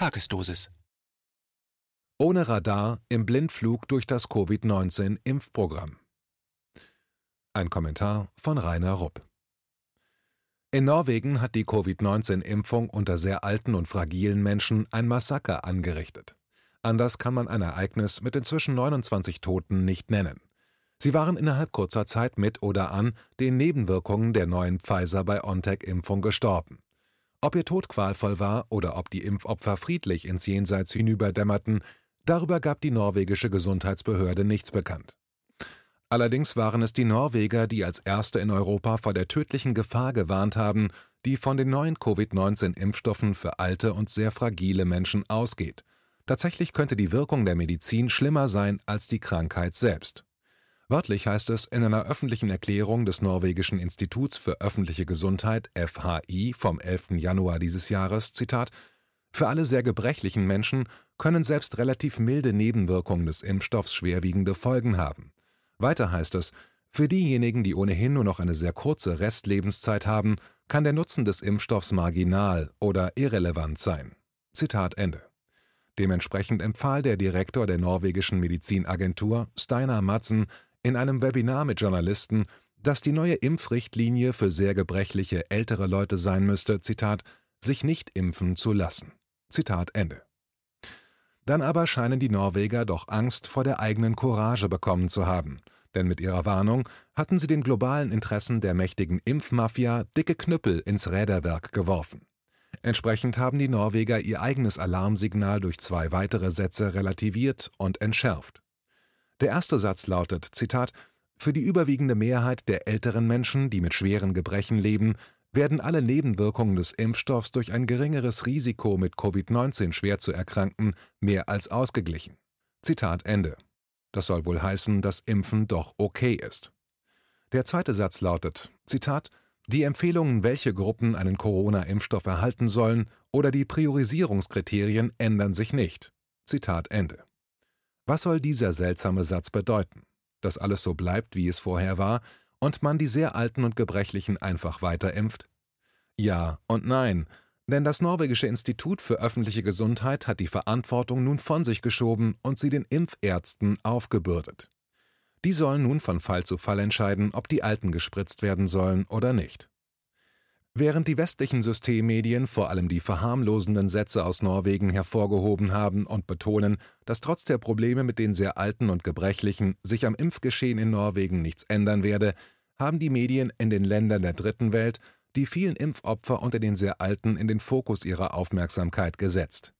Tagesdosis. Ohne Radar im Blindflug durch das Covid-19-Impfprogramm. Ein Kommentar von Rainer Rupp. In Norwegen hat die Covid-19-Impfung unter sehr alten und fragilen Menschen ein Massaker angerichtet. Anders kann man ein Ereignis mit inzwischen 29 Toten nicht nennen. Sie waren innerhalb kurzer Zeit mit oder an den Nebenwirkungen der neuen Pfizer-BioNTech-Impfung gestorben. Ob ihr Tod qualvoll war oder ob die Impfopfer friedlich ins Jenseits hinüberdämmerten, darüber gab die norwegische Gesundheitsbehörde nichts bekannt. Allerdings waren es die Norweger, die als erste in Europa vor der tödlichen Gefahr gewarnt haben, die von den neuen Covid-19-Impfstoffen für alte und sehr fragile Menschen ausgeht. Tatsächlich könnte die Wirkung der Medizin schlimmer sein als die Krankheit selbst. Wörtlich heißt es in einer öffentlichen Erklärung des norwegischen Instituts für öffentliche Gesundheit FHI vom 11. Januar dieses Jahres, Zitat, für alle sehr gebrechlichen Menschen können selbst relativ milde Nebenwirkungen des Impfstoffs schwerwiegende Folgen haben. Weiter heißt es, für diejenigen, die ohnehin nur noch eine sehr kurze Restlebenszeit haben, kann der Nutzen des Impfstoffs marginal oder irrelevant sein. Zitat Ende. Dementsprechend empfahl der Direktor der norwegischen Medizinagentur, Steinar Madsen, in einem Webinar mit Journalisten, dass die neue Impfrichtlinie für sehr gebrechliche ältere Leute sein müsste, Zitat, sich nicht impfen zu lassen. Zitat Ende. Dann aber scheinen die Norweger doch Angst vor der eigenen Courage bekommen zu haben, denn mit ihrer Warnung hatten sie den globalen Interessen der mächtigen Impfmafia dicke Knüppel ins Räderwerk geworfen. Entsprechend haben die Norweger ihr eigenes Alarmsignal durch zwei weitere Sätze relativiert und entschärft. Der erste Satz lautet, Zitat, für die überwiegende Mehrheit der älteren Menschen, die mit schweren Gebrechen leben, werden alle Nebenwirkungen des Impfstoffs durch ein geringeres Risiko, mit Covid-19 schwer zu erkranken, mehr als ausgeglichen. Zitat Ende. Das soll wohl heißen, dass Impfen doch okay ist. Der zweite Satz lautet, Zitat, die Empfehlungen, welche Gruppen einen Corona-Impfstoff erhalten sollen, oder die Priorisierungskriterien ändern sich nicht. Zitat Ende. Was soll dieser seltsame Satz bedeuten? Dass alles so bleibt, wie es vorher war, und man die sehr Alten und Gebrechlichen einfach weiterimpft? Ja und nein, denn das norwegische Institut für öffentliche Gesundheit hat die Verantwortung nun von sich geschoben und sie den Impfärzten aufgebürdet. Die sollen nun von Fall zu Fall entscheiden, ob die Alten gespritzt werden sollen oder nicht. Während die westlichen Systemmedien vor allem die verharmlosenden Sätze aus Norwegen hervorgehoben haben und betonen, dass trotz der Probleme mit den sehr Alten und Gebrechlichen sich am Impfgeschehen in Norwegen nichts ändern werde, haben die Medien in den Ländern der Dritten Welt die vielen Impfopfer unter den sehr Alten in den Fokus ihrer Aufmerksamkeit gesetzt.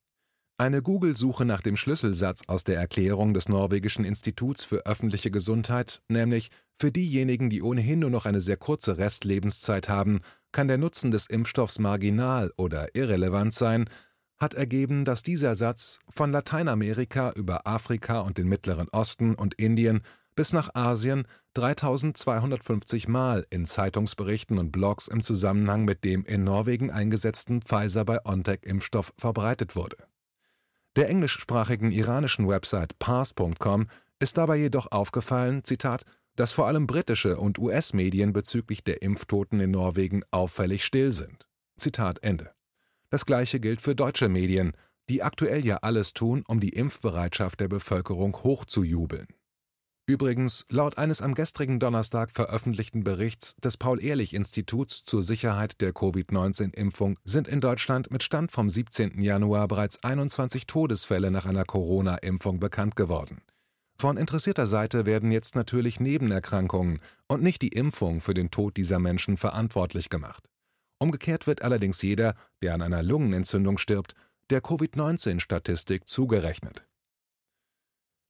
Eine Google-Suche nach dem Schlüsselsatz aus der Erklärung des norwegischen Instituts für öffentliche Gesundheit, nämlich für diejenigen, die ohnehin nur noch eine sehr kurze Restlebenszeit haben, kann der Nutzen des Impfstoffs marginal oder irrelevant sein, hat ergeben, dass dieser Satz von Lateinamerika über Afrika und den Mittleren Osten und Indien bis nach Asien 3250 Mal in Zeitungsberichten und Blogs im Zusammenhang mit dem in Norwegen eingesetzten Pfizer-BioNTech-Impfstoff verbreitet wurde. Der englischsprachigen iranischen Website Pars.com ist dabei jedoch aufgefallen, dass vor allem britische und US-Medien bezüglich der Impftoten in Norwegen auffällig still sind. Das gleiche gilt für deutsche Medien, die aktuell ja alles tun, um die Impfbereitschaft der Bevölkerung hochzujubeln. Übrigens, laut eines am gestrigen Donnerstag veröffentlichten Berichts des Paul-Ehrlich-Instituts zur Sicherheit der Covid-19-Impfung sind in Deutschland mit Stand vom 17. Januar bereits 21 Todesfälle nach einer Corona-Impfung bekannt geworden. Von interessierter Seite werden jetzt natürlich Nebenerkrankungen und nicht die Impfung für den Tod dieser Menschen verantwortlich gemacht. Umgekehrt wird allerdings jeder, der an einer Lungenentzündung stirbt, der Covid-19-Statistik zugerechnet.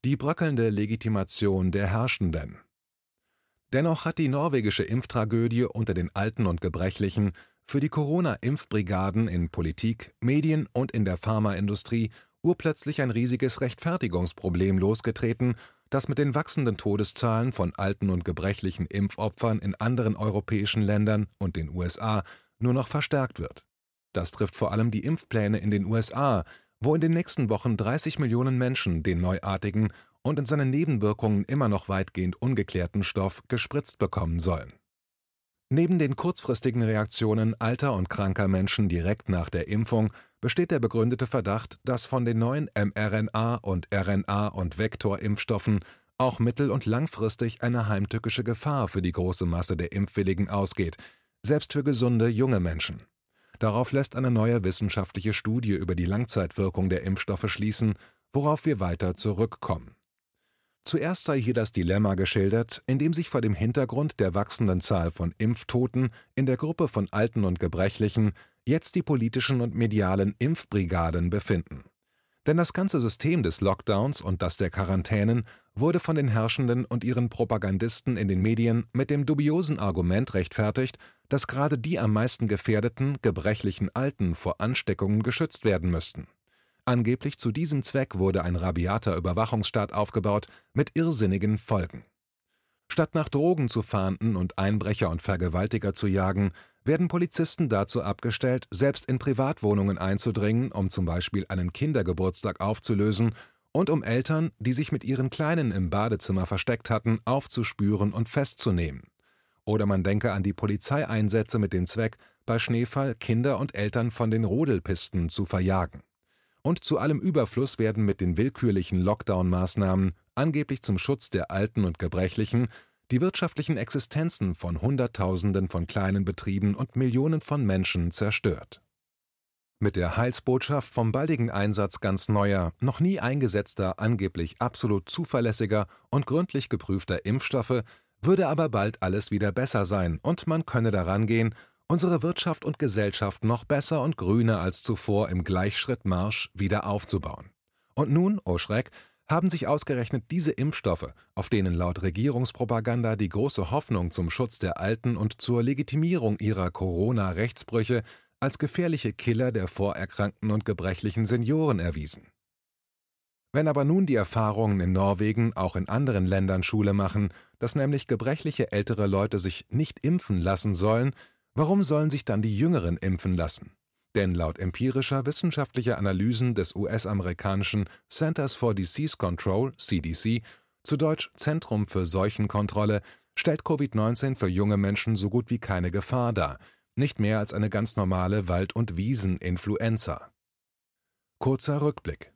Die bröckelnde Legitimation der Herrschenden. Dennoch hat die norwegische Impftragödie unter den Alten und Gebrechlichen für die Corona-Impfbrigaden in Politik, Medien und in der Pharmaindustrie urplötzlich ein riesiges Rechtfertigungsproblem losgetreten, das mit den wachsenden Todeszahlen von alten und gebrechlichen Impfopfern in anderen europäischen Ländern und den USA nur noch verstärkt wird. Das trifft vor allem die Impfpläne in den USA, wo in den nächsten Wochen 30 Millionen Menschen den neuartigen und in seinen Nebenwirkungen immer noch weitgehend ungeklärten Stoff gespritzt bekommen sollen. Neben den kurzfristigen Reaktionen alter und kranker Menschen direkt nach der Impfung besteht der begründete Verdacht, dass von den neuen mRNA- und RNA- und Vektorimpfstoffen auch mittel- und langfristig eine heimtückische Gefahr für die große Masse der Impfwilligen ausgeht, selbst für gesunde junge Menschen. Darauf lässt eine neue wissenschaftliche Studie über die Langzeitwirkung der Impfstoffe schließen, worauf wir weiter zurückkommen. Zuerst sei hier das Dilemma geschildert, in dem sich vor dem Hintergrund der wachsenden Zahl von Impftoten in der Gruppe von Alten und Gebrechlichen jetzt die politischen und medialen Impfbrigaden befinden. Denn das ganze System des Lockdowns und das der Quarantänen wurde von den Herrschenden und ihren Propagandisten in den Medien mit dem dubiosen Argument rechtfertigt, dass gerade die am meisten gefährdeten, gebrechlichen Alten vor Ansteckungen geschützt werden müssten. Angeblich zu diesem Zweck wurde ein rabiater Überwachungsstaat aufgebaut mit irrsinnigen Folgen. Statt nach Drogen zu fahnden und Einbrecher und Vergewaltiger zu jagen, werden Polizisten dazu abgestellt, selbst in Privatwohnungen einzudringen, um zum Beispiel einen Kindergeburtstag aufzulösen und um Eltern, die sich mit ihren Kleinen im Badezimmer versteckt hatten, aufzuspüren und festzunehmen. Oder man denke an die Polizeieinsätze mit dem Zweck, bei Schneefall Kinder und Eltern von den Rodelpisten zu verjagen. Und zu allem Überfluss werden mit den willkürlichen Lockdown-Maßnahmen, angeblich zum Schutz der Alten und Gebrechlichen, die wirtschaftlichen Existenzen von Hunderttausenden von kleinen Betrieben und Millionen von Menschen zerstört. Mit der Heilsbotschaft vom baldigen Einsatz ganz neuer, noch nie eingesetzter, angeblich absolut zuverlässiger und gründlich geprüfter Impfstoffe würde aber bald alles wieder besser sein und man könne daran gehen, unsere Wirtschaft und Gesellschaft noch besser und grüner als zuvor im Gleichschrittmarsch wieder aufzubauen. Und nun, oh Schreck, haben sich ausgerechnet diese Impfstoffe, auf denen laut Regierungspropaganda die große Hoffnung zum Schutz der Alten und zur Legitimierung ihrer Corona-Rechtsbrüche als gefährliche Killer der vorerkrankten und gebrechlichen Senioren erwiesen. Wenn aber nun die Erfahrungen in Norwegen auch in anderen Ländern Schule machen, dass nämlich gebrechliche ältere Leute sich nicht impfen lassen sollen, Warum sollen sich dann die Jüngeren impfen lassen? Denn laut empirischer wissenschaftlicher Analysen des US-amerikanischen Centers for Disease Control (CDC), zu Deutsch Zentrum für Seuchenkontrolle, stellt Covid-19 für junge Menschen so gut wie keine Gefahr dar, nicht mehr als eine ganz normale Wald- und Wiesen-Influenza. Kurzer Rückblick.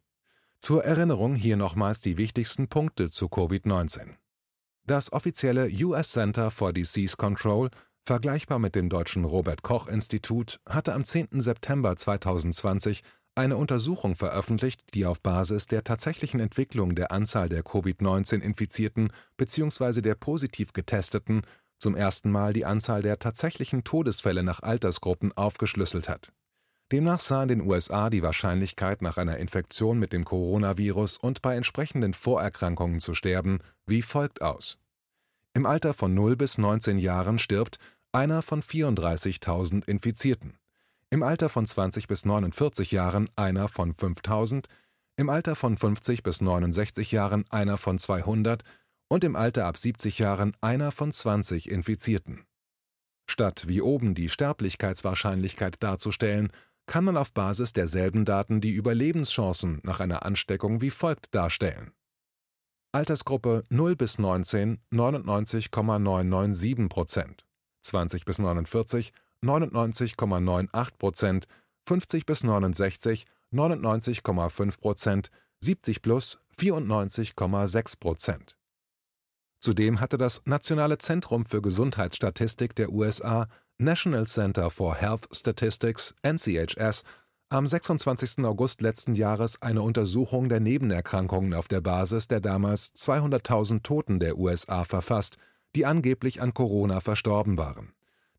Zur Erinnerung hier nochmals die wichtigsten Punkte zu Covid-19. Das offizielle US Center for Disease Control Vergleichbar mit dem deutschen Robert Koch Institut hatte am 10. September 2020 eine Untersuchung veröffentlicht, die auf Basis der tatsächlichen Entwicklung der Anzahl der Covid-19-Infizierten bzw. der positiv Getesteten zum ersten Mal die Anzahl der tatsächlichen Todesfälle nach Altersgruppen aufgeschlüsselt hat. Demnach sah in den USA die Wahrscheinlichkeit, nach einer Infektion mit dem Coronavirus und bei entsprechenden Vorerkrankungen zu sterben, wie folgt aus. Im Alter von 0 bis 19 Jahren stirbt einer von 34.000 Infizierten, im Alter von 20 bis 49 Jahren einer von 5.000, im Alter von 50 bis 69 Jahren einer von 200 und im Alter ab 70 Jahren einer von 20 Infizierten. Statt wie oben die Sterblichkeitswahrscheinlichkeit darzustellen, kann man auf Basis derselben Daten die Überlebenschancen nach einer Ansteckung wie folgt darstellen. Altersgruppe 0 bis 19 99,997 Prozent 20 bis 49 99,98 Prozent, 50 bis 69 99,5 Prozent, 70 plus 94,6 Prozent. Zudem hatte das Nationale Zentrum für Gesundheitsstatistik der USA National Center for Health Statistics NCHS am 26. August letzten Jahres eine Untersuchung der Nebenerkrankungen auf der Basis der damals 200.000 Toten der USA verfasst die angeblich an Corona verstorben waren.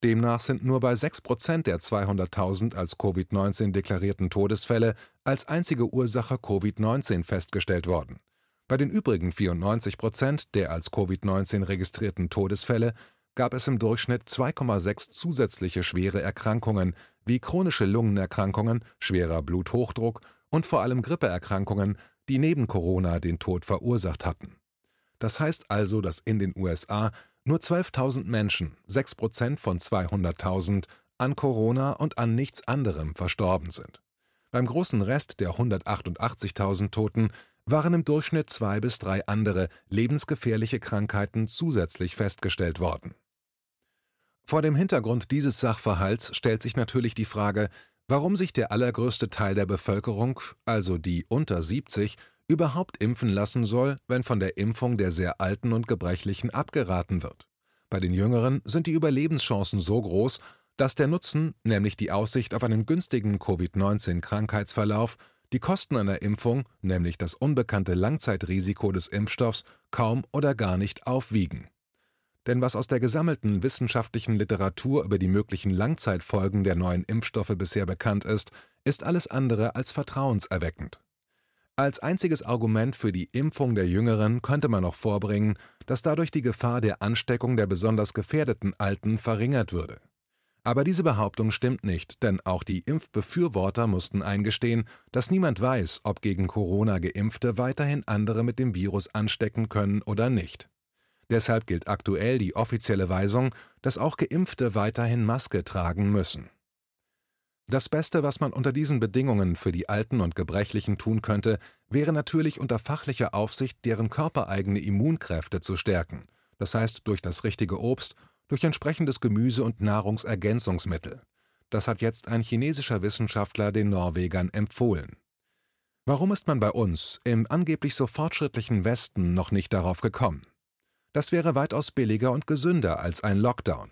Demnach sind nur bei 6 Prozent der 200.000 als Covid-19 deklarierten Todesfälle als einzige Ursache Covid-19 festgestellt worden. Bei den übrigen 94 Prozent der als Covid-19 registrierten Todesfälle gab es im Durchschnitt 2,6 zusätzliche schwere Erkrankungen wie chronische Lungenerkrankungen, schwerer Bluthochdruck und vor allem Grippeerkrankungen, die neben Corona den Tod verursacht hatten. Das heißt also, dass in den USA nur 12.000 Menschen, 6 Prozent von 200.000, an Corona und an nichts anderem verstorben sind. Beim großen Rest der 188.000 Toten waren im Durchschnitt zwei bis drei andere lebensgefährliche Krankheiten zusätzlich festgestellt worden. Vor dem Hintergrund dieses Sachverhalts stellt sich natürlich die Frage, warum sich der allergrößte Teil der Bevölkerung, also die unter 70, überhaupt impfen lassen soll, wenn von der Impfung der sehr Alten und Gebrechlichen abgeraten wird. Bei den Jüngeren sind die Überlebenschancen so groß, dass der Nutzen, nämlich die Aussicht auf einen günstigen Covid-19-Krankheitsverlauf, die Kosten einer Impfung, nämlich das unbekannte Langzeitrisiko des Impfstoffs, kaum oder gar nicht aufwiegen denn was aus der gesammelten wissenschaftlichen Literatur über die möglichen Langzeitfolgen der neuen Impfstoffe bisher bekannt ist, ist alles andere als vertrauenserweckend. Als einziges Argument für die Impfung der Jüngeren könnte man noch vorbringen, dass dadurch die Gefahr der Ansteckung der besonders gefährdeten Alten verringert würde. Aber diese Behauptung stimmt nicht, denn auch die Impfbefürworter mussten eingestehen, dass niemand weiß, ob gegen Corona Geimpfte weiterhin andere mit dem Virus anstecken können oder nicht. Deshalb gilt aktuell die offizielle Weisung, dass auch Geimpfte weiterhin Maske tragen müssen. Das Beste, was man unter diesen Bedingungen für die Alten und Gebrechlichen tun könnte, wäre natürlich unter fachlicher Aufsicht deren körpereigene Immunkräfte zu stärken, das heißt durch das richtige Obst, durch entsprechendes Gemüse und Nahrungsergänzungsmittel. Das hat jetzt ein chinesischer Wissenschaftler den Norwegern empfohlen. Warum ist man bei uns, im angeblich so fortschrittlichen Westen, noch nicht darauf gekommen? Das wäre weitaus billiger und gesünder als ein Lockdown.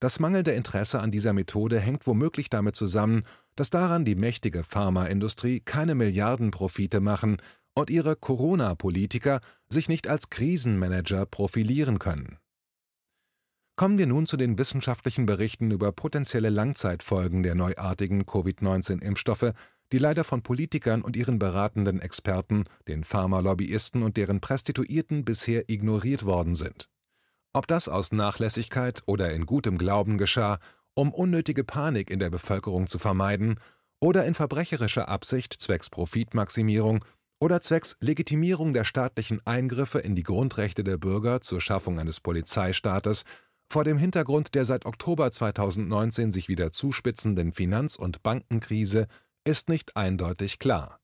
Das mangelnde Interesse an dieser Methode hängt womöglich damit zusammen, dass daran die mächtige Pharmaindustrie keine Milliardenprofite machen und ihre Corona-Politiker sich nicht als Krisenmanager profilieren können. Kommen wir nun zu den wissenschaftlichen Berichten über potenzielle Langzeitfolgen der neuartigen Covid-19-Impfstoffe, die leider von Politikern und ihren beratenden Experten, den Pharmalobbyisten und deren Prostituierten bisher ignoriert worden sind. Ob das aus Nachlässigkeit oder in gutem Glauben geschah, um unnötige Panik in der Bevölkerung zu vermeiden, oder in verbrecherischer Absicht zwecks Profitmaximierung oder zwecks Legitimierung der staatlichen Eingriffe in die Grundrechte der Bürger zur Schaffung eines Polizeistaates, vor dem Hintergrund der seit Oktober 2019 sich wieder zuspitzenden Finanz- und Bankenkrise ist nicht eindeutig klar.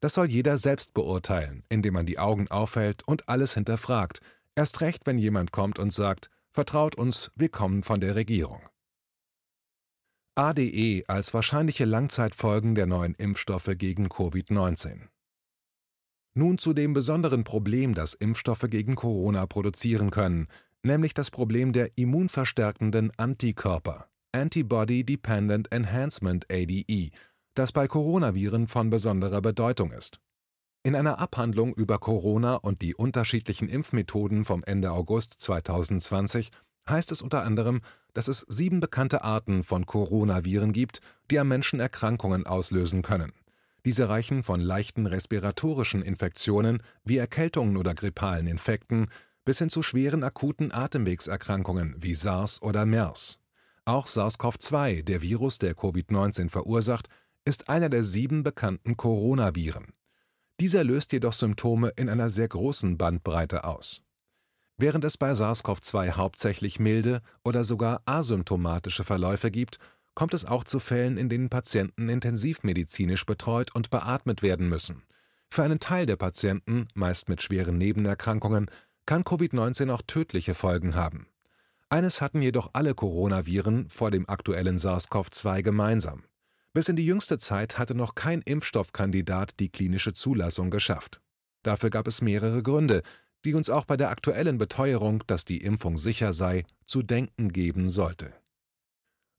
Das soll jeder selbst beurteilen, indem man die Augen aufhält und alles hinterfragt, erst recht, wenn jemand kommt und sagt, vertraut uns, wir kommen von der Regierung. ADE als wahrscheinliche Langzeitfolgen der neuen Impfstoffe gegen Covid-19. Nun zu dem besonderen Problem, das Impfstoffe gegen Corona produzieren können, nämlich das Problem der immunverstärkenden Antikörper, Antibody Dependent Enhancement ADE, das bei Coronaviren von besonderer Bedeutung ist. In einer Abhandlung über Corona und die unterschiedlichen Impfmethoden vom Ende August 2020 heißt es unter anderem, dass es sieben bekannte Arten von Coronaviren gibt, die am Menschen Erkrankungen auslösen können. Diese reichen von leichten respiratorischen Infektionen wie Erkältungen oder grippalen Infekten bis hin zu schweren akuten Atemwegserkrankungen wie SARS oder MERS. Auch SARS-CoV-2, der Virus, der Covid-19 verursacht, ist einer der sieben bekannten Coronaviren. Dieser löst jedoch Symptome in einer sehr großen Bandbreite aus. Während es bei SARS-CoV-2 hauptsächlich milde oder sogar asymptomatische Verläufe gibt, kommt es auch zu Fällen, in denen Patienten intensivmedizinisch betreut und beatmet werden müssen. Für einen Teil der Patienten, meist mit schweren Nebenerkrankungen, kann Covid-19 auch tödliche Folgen haben. Eines hatten jedoch alle Coronaviren vor dem aktuellen SARS-CoV-2 gemeinsam. Bis in die jüngste Zeit hatte noch kein Impfstoffkandidat die klinische Zulassung geschafft. Dafür gab es mehrere Gründe, die uns auch bei der aktuellen Beteuerung, dass die Impfung sicher sei, zu denken geben sollte.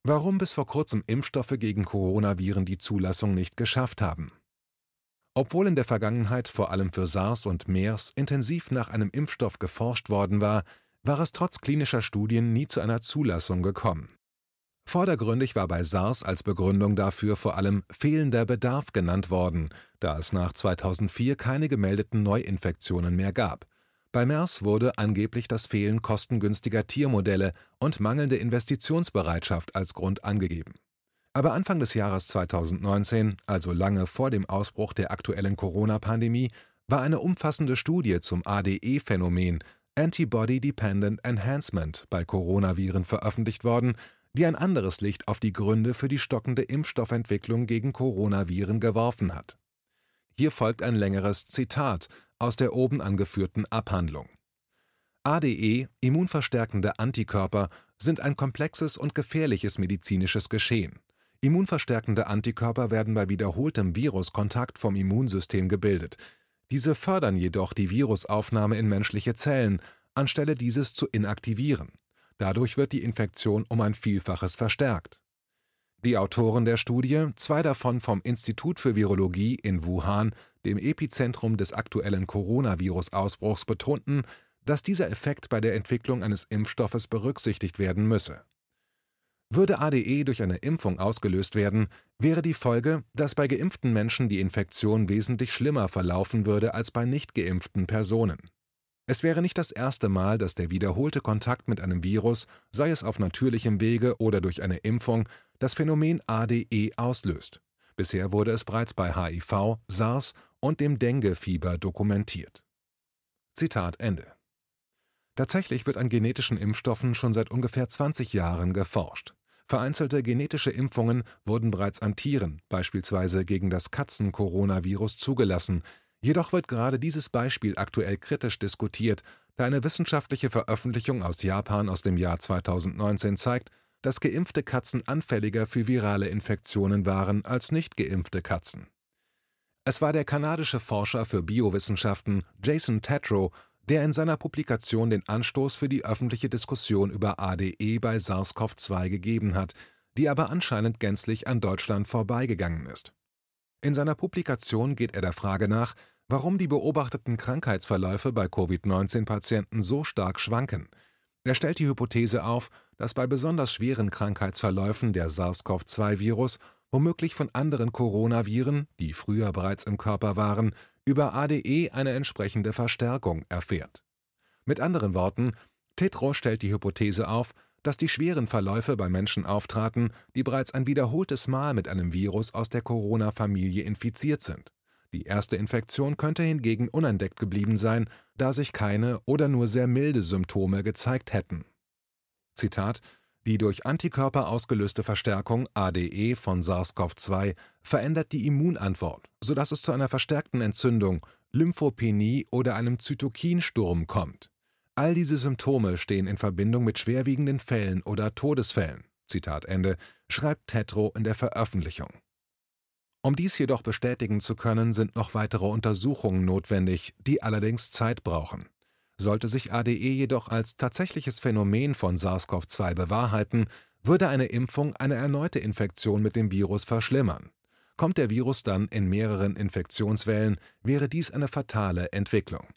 Warum bis vor kurzem Impfstoffe gegen Coronaviren die Zulassung nicht geschafft haben? Obwohl in der Vergangenheit vor allem für SARS und MERS intensiv nach einem Impfstoff geforscht worden war, war es trotz klinischer Studien nie zu einer Zulassung gekommen. Vordergründig war bei SARS als Begründung dafür vor allem fehlender Bedarf genannt worden, da es nach 2004 keine gemeldeten Neuinfektionen mehr gab. Bei MERS wurde angeblich das Fehlen kostengünstiger Tiermodelle und mangelnde Investitionsbereitschaft als Grund angegeben. Aber Anfang des Jahres 2019, also lange vor dem Ausbruch der aktuellen Corona-Pandemie, war eine umfassende Studie zum ADE-Phänomen Antibody Dependent Enhancement bei Coronaviren veröffentlicht worden, die ein anderes Licht auf die Gründe für die stockende Impfstoffentwicklung gegen Coronaviren geworfen hat. Hier folgt ein längeres Zitat aus der oben angeführten Abhandlung. ADE, immunverstärkende Antikörper, sind ein komplexes und gefährliches medizinisches Geschehen. Immunverstärkende Antikörper werden bei wiederholtem Viruskontakt vom Immunsystem gebildet. Diese fördern jedoch die Virusaufnahme in menschliche Zellen, anstelle dieses zu inaktivieren. Dadurch wird die Infektion um ein Vielfaches verstärkt. Die Autoren der Studie, zwei davon vom Institut für Virologie in Wuhan, dem Epizentrum des aktuellen Coronavirus-Ausbruchs, betonten, dass dieser Effekt bei der Entwicklung eines Impfstoffes berücksichtigt werden müsse. Würde ADE durch eine Impfung ausgelöst werden, wäre die Folge, dass bei geimpften Menschen die Infektion wesentlich schlimmer verlaufen würde als bei nicht geimpften Personen. Es wäre nicht das erste Mal, dass der wiederholte Kontakt mit einem Virus, sei es auf natürlichem Wege oder durch eine Impfung, das Phänomen ADE auslöst. Bisher wurde es bereits bei HIV, SARS und dem Dengue-Fieber dokumentiert. Zitat Ende. Tatsächlich wird an genetischen Impfstoffen schon seit ungefähr 20 Jahren geforscht. Vereinzelte genetische Impfungen wurden bereits an Tieren, beispielsweise gegen das Katzen-Coronavirus, zugelassen. Jedoch wird gerade dieses Beispiel aktuell kritisch diskutiert, da eine wissenschaftliche Veröffentlichung aus Japan aus dem Jahr 2019 zeigt, dass geimpfte Katzen anfälliger für virale Infektionen waren als nicht geimpfte Katzen. Es war der kanadische Forscher für Biowissenschaften Jason Tetrow, der in seiner Publikation den Anstoß für die öffentliche Diskussion über ADE bei SARS-CoV-2 gegeben hat, die aber anscheinend gänzlich an Deutschland vorbeigegangen ist. In seiner Publikation geht er der Frage nach, warum die beobachteten Krankheitsverläufe bei Covid-19-Patienten so stark schwanken. Er stellt die Hypothese auf, dass bei besonders schweren Krankheitsverläufen der SARS-CoV-2-Virus womöglich von anderen Coronaviren, die früher bereits im Körper waren, über ADE eine entsprechende Verstärkung erfährt. Mit anderen Worten, Tetro stellt die Hypothese auf, dass die schweren Verläufe bei Menschen auftraten, die bereits ein wiederholtes Mal mit einem Virus aus der Corona-Familie infiziert sind. Die erste Infektion könnte hingegen unentdeckt geblieben sein, da sich keine oder nur sehr milde Symptome gezeigt hätten. Zitat die durch Antikörper ausgelöste Verstärkung ADE von SARS-CoV-2 verändert die Immunantwort, sodass es zu einer verstärkten Entzündung, Lymphopenie oder einem Zytokinsturm kommt. All diese Symptome stehen in Verbindung mit schwerwiegenden Fällen oder Todesfällen. Zitat Ende, schreibt Tetro in der Veröffentlichung. Um dies jedoch bestätigen zu können, sind noch weitere Untersuchungen notwendig, die allerdings Zeit brauchen. Sollte sich ADE jedoch als tatsächliches Phänomen von SARS-CoV-2 bewahrheiten, würde eine Impfung eine erneute Infektion mit dem Virus verschlimmern. Kommt der Virus dann in mehreren Infektionswellen, wäre dies eine fatale Entwicklung.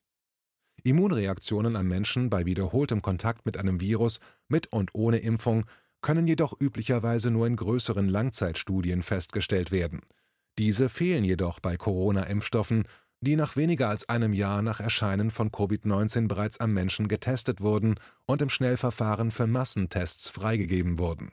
Immunreaktionen am Menschen bei wiederholtem Kontakt mit einem Virus mit und ohne Impfung können jedoch üblicherweise nur in größeren Langzeitstudien festgestellt werden. Diese fehlen jedoch bei Corona-Impfstoffen die nach weniger als einem Jahr nach Erscheinen von Covid-19 bereits am Menschen getestet wurden und im Schnellverfahren für Massentests freigegeben wurden.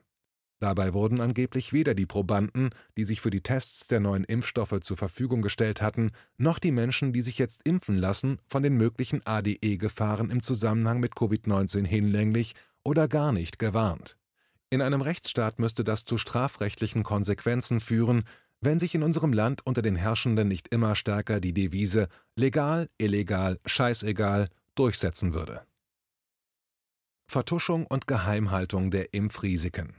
Dabei wurden angeblich weder die Probanden, die sich für die Tests der neuen Impfstoffe zur Verfügung gestellt hatten, noch die Menschen, die sich jetzt impfen lassen, von den möglichen ADE-Gefahren im Zusammenhang mit Covid-19 hinlänglich oder gar nicht gewarnt. In einem Rechtsstaat müsste das zu strafrechtlichen Konsequenzen führen, wenn sich in unserem Land unter den Herrschenden nicht immer stärker die Devise legal, illegal, scheißegal durchsetzen würde. Vertuschung und Geheimhaltung der Impfrisiken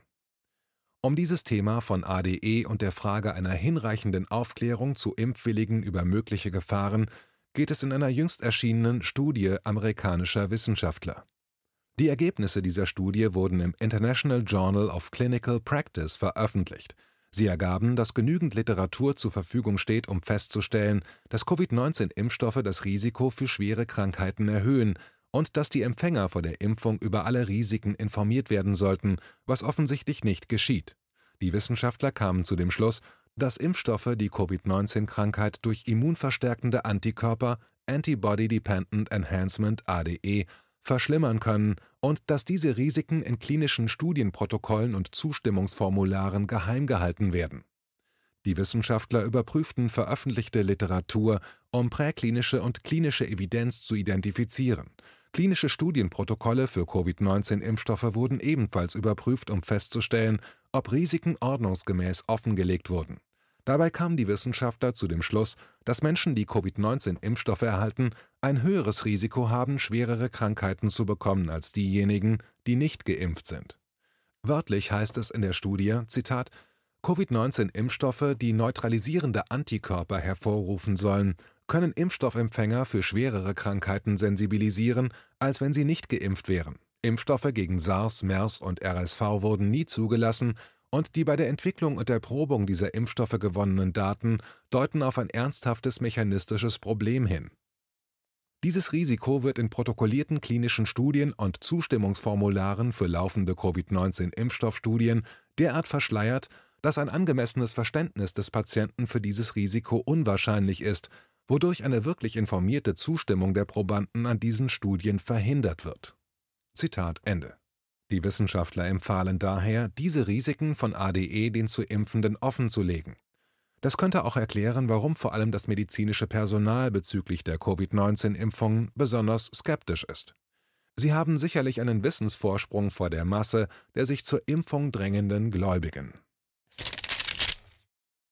Um dieses Thema von ADE und der Frage einer hinreichenden Aufklärung zu Impfwilligen über mögliche Gefahren geht es in einer jüngst erschienenen Studie amerikanischer Wissenschaftler. Die Ergebnisse dieser Studie wurden im International Journal of Clinical Practice veröffentlicht – Sie ergaben, dass genügend Literatur zur Verfügung steht, um festzustellen, dass Covid-19-Impfstoffe das Risiko für schwere Krankheiten erhöhen und dass die Empfänger vor der Impfung über alle Risiken informiert werden sollten, was offensichtlich nicht geschieht. Die Wissenschaftler kamen zu dem Schluss, dass Impfstoffe die Covid-19-Krankheit durch immunverstärkende Antikörper Antibody Dependent Enhancement ADE verschlimmern können und dass diese Risiken in klinischen Studienprotokollen und Zustimmungsformularen geheim gehalten werden. Die Wissenschaftler überprüften veröffentlichte Literatur, um präklinische und klinische Evidenz zu identifizieren. Klinische Studienprotokolle für Covid-19-Impfstoffe wurden ebenfalls überprüft, um festzustellen, ob Risiken ordnungsgemäß offengelegt wurden. Dabei kamen die Wissenschaftler zu dem Schluss, dass Menschen, die Covid-19-Impfstoffe erhalten, ein höheres Risiko haben, schwerere Krankheiten zu bekommen als diejenigen, die nicht geimpft sind. Wörtlich heißt es in der Studie, Zitat, Covid-19-Impfstoffe, die neutralisierende Antikörper hervorrufen sollen, können Impfstoffempfänger für schwerere Krankheiten sensibilisieren, als wenn sie nicht geimpft wären. Impfstoffe gegen SARS, MERS und RSV wurden nie zugelassen und die bei der Entwicklung und Erprobung dieser Impfstoffe gewonnenen Daten deuten auf ein ernsthaftes mechanistisches Problem hin. Dieses Risiko wird in protokollierten klinischen Studien und Zustimmungsformularen für laufende Covid-19-Impfstoffstudien derart verschleiert, dass ein angemessenes Verständnis des Patienten für dieses Risiko unwahrscheinlich ist, wodurch eine wirklich informierte Zustimmung der Probanden an diesen Studien verhindert wird. Zitat Ende. Die Wissenschaftler empfahlen daher, diese Risiken von ADE den zu Impfenden offenzulegen. Das könnte auch erklären, warum vor allem das medizinische Personal bezüglich der Covid-19-Impfungen besonders skeptisch ist. Sie haben sicherlich einen Wissensvorsprung vor der Masse der sich zur Impfung drängenden Gläubigen